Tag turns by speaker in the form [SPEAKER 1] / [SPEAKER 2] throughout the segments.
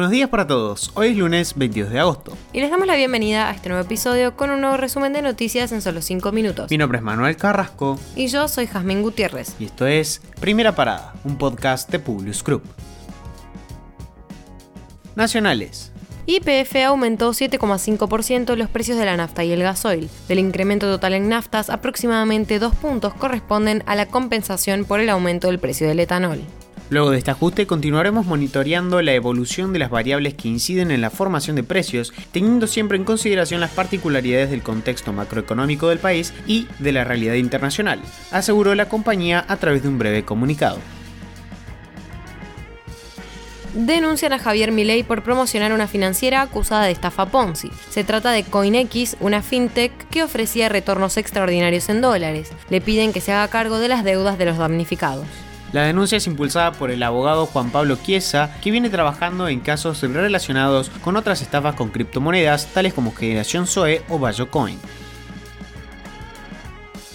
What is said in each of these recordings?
[SPEAKER 1] Buenos días para todos, hoy es lunes 22 de agosto.
[SPEAKER 2] Y les damos la bienvenida a este nuevo episodio con un nuevo resumen de noticias en solo 5 minutos.
[SPEAKER 1] Mi nombre es Manuel Carrasco.
[SPEAKER 2] Y yo soy Jazmín Gutiérrez.
[SPEAKER 1] Y esto es Primera Parada, un podcast de Publius Group. Nacionales.
[SPEAKER 2] YPF aumentó 7,5% los precios de la nafta y el gasoil. Del incremento total en naftas, aproximadamente 2 puntos corresponden a la compensación por el aumento del precio del etanol.
[SPEAKER 1] Luego de este ajuste continuaremos monitoreando la evolución de las variables que inciden en la formación de precios, teniendo siempre en consideración las particularidades del contexto macroeconómico del país y de la realidad internacional, aseguró la compañía a través de un breve comunicado
[SPEAKER 2] denuncian a Javier Milei por promocionar una financiera acusada de estafa Ponzi. Se trata de CoinX, una fintech que ofrecía retornos extraordinarios en dólares. Le piden que se haga cargo de las deudas de los damnificados.
[SPEAKER 1] La denuncia es impulsada por el abogado Juan Pablo Chiesa, que viene trabajando en casos relacionados con otras estafas con criptomonedas, tales como Generación Zoe o Bayocoin.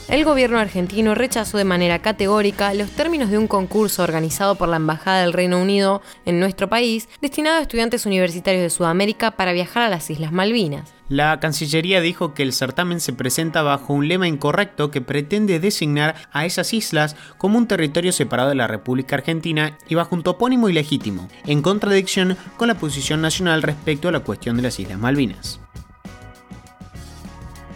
[SPEAKER 2] El gobierno argentino rechazó de manera categórica los términos de un concurso organizado por la Embajada del Reino Unido en nuestro país, destinado a estudiantes universitarios de Sudamérica para viajar a las Islas Malvinas.
[SPEAKER 1] La Cancillería dijo que el certamen se presenta bajo un lema incorrecto que pretende designar a esas islas como un territorio separado de la República Argentina y bajo un topónimo ilegítimo, en contradicción con la posición nacional respecto a la cuestión de las Islas Malvinas.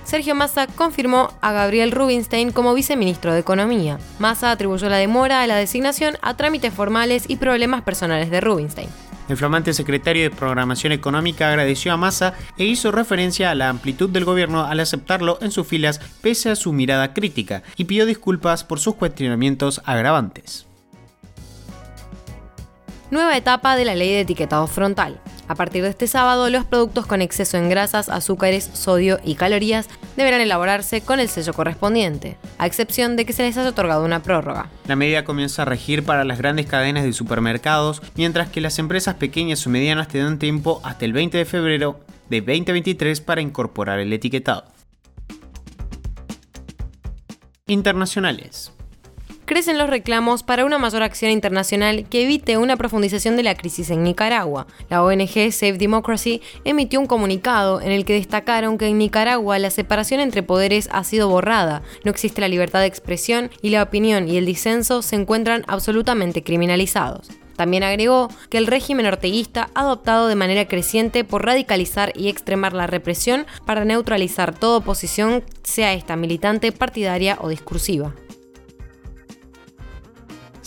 [SPEAKER 2] Sergio Massa confirmó a Gabriel Rubinstein como viceministro de Economía. Massa atribuyó la demora a la designación a trámites formales y problemas personales de Rubinstein.
[SPEAKER 1] El flamante secretario de Programación Económica agradeció a Massa e hizo referencia a la amplitud del gobierno al aceptarlo en sus filas pese a su mirada crítica y pidió disculpas por sus cuestionamientos agravantes.
[SPEAKER 2] Nueva etapa de la ley de etiquetado frontal. A partir de este sábado, los productos con exceso en grasas, azúcares, sodio y calorías deberán elaborarse con el sello correspondiente, a excepción de que se les haya otorgado una prórroga.
[SPEAKER 1] La medida comienza a regir para las grandes cadenas de supermercados, mientras que las empresas pequeñas o medianas tendrán tiempo hasta el 20 de febrero de 2023 para incorporar el etiquetado. Internacionales
[SPEAKER 2] crecen los reclamos para una mayor acción internacional que evite una profundización de la crisis en Nicaragua. La ONG Save Democracy emitió un comunicado en el que destacaron que en Nicaragua la separación entre poderes ha sido borrada, no existe la libertad de expresión y la opinión y el disenso se encuentran absolutamente criminalizados. También agregó que el régimen orteguista ha adoptado de manera creciente por radicalizar y extremar la represión para neutralizar toda oposición, sea esta militante, partidaria o discursiva.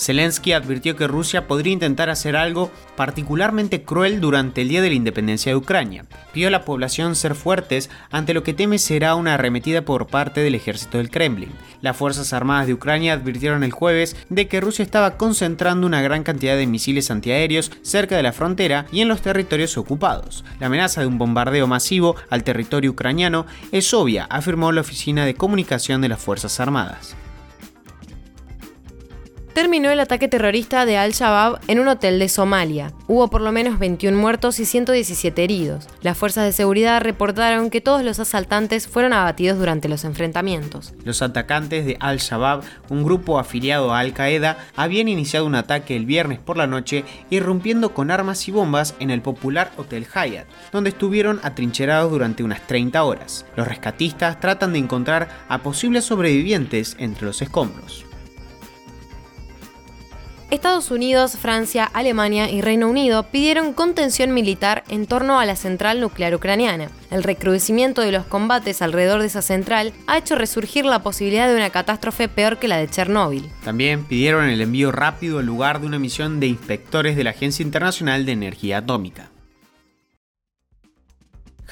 [SPEAKER 1] Zelensky advirtió que Rusia podría intentar hacer algo particularmente cruel durante el Día de la Independencia de Ucrania. Pidió a la población ser fuertes ante lo que teme será una arremetida por parte del ejército del Kremlin. Las Fuerzas Armadas de Ucrania advirtieron el jueves de que Rusia estaba concentrando una gran cantidad de misiles antiaéreos cerca de la frontera y en los territorios ocupados. La amenaza de un bombardeo masivo al territorio ucraniano es obvia, afirmó la Oficina de Comunicación de las Fuerzas Armadas
[SPEAKER 2] terminó el ataque terrorista de Al-Shabaab en un hotel de Somalia. Hubo por lo menos 21 muertos y 117 heridos. Las fuerzas de seguridad reportaron que todos los asaltantes fueron abatidos durante los enfrentamientos.
[SPEAKER 1] Los atacantes de Al-Shabaab, un grupo afiliado a Al-Qaeda, habían iniciado un ataque el viernes por la noche, irrumpiendo con armas y bombas en el popular Hotel Hyatt, donde estuvieron atrincherados durante unas 30 horas. Los rescatistas tratan de encontrar a posibles sobrevivientes entre los escombros.
[SPEAKER 2] Estados Unidos, Francia, Alemania y Reino Unido pidieron contención militar en torno a la central nuclear ucraniana. El recrudecimiento de los combates alrededor de esa central ha hecho resurgir la posibilidad de una catástrofe peor que la de Chernóbil.
[SPEAKER 1] También pidieron el envío rápido al lugar de una misión de inspectores de la Agencia Internacional de Energía Atómica.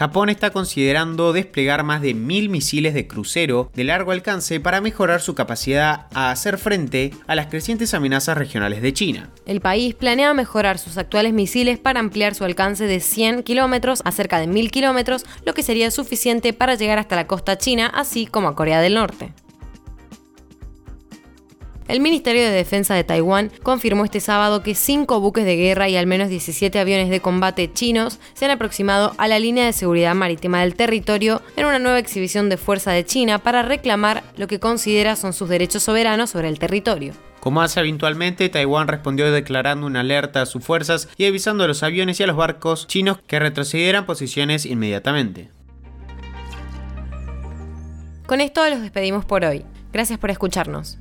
[SPEAKER 1] Japón está considerando desplegar más de mil misiles de crucero de largo alcance para mejorar su capacidad a hacer frente a las crecientes amenazas regionales de China.
[SPEAKER 2] El país planea mejorar sus actuales misiles para ampliar su alcance de 100 kilómetros a cerca de 1000 kilómetros, lo que sería suficiente para llegar hasta la costa china, así como a Corea del Norte. El Ministerio de Defensa de Taiwán confirmó este sábado que cinco buques de guerra y al menos 17 aviones de combate chinos se han aproximado a la línea de seguridad marítima del territorio en una nueva exhibición de fuerza de China para reclamar lo que considera son sus derechos soberanos sobre el territorio.
[SPEAKER 1] Como hace habitualmente, Taiwán respondió declarando una alerta a sus fuerzas y avisando a los aviones y a los barcos chinos que retrocedieran posiciones inmediatamente.
[SPEAKER 2] Con esto los despedimos por hoy. Gracias por escucharnos.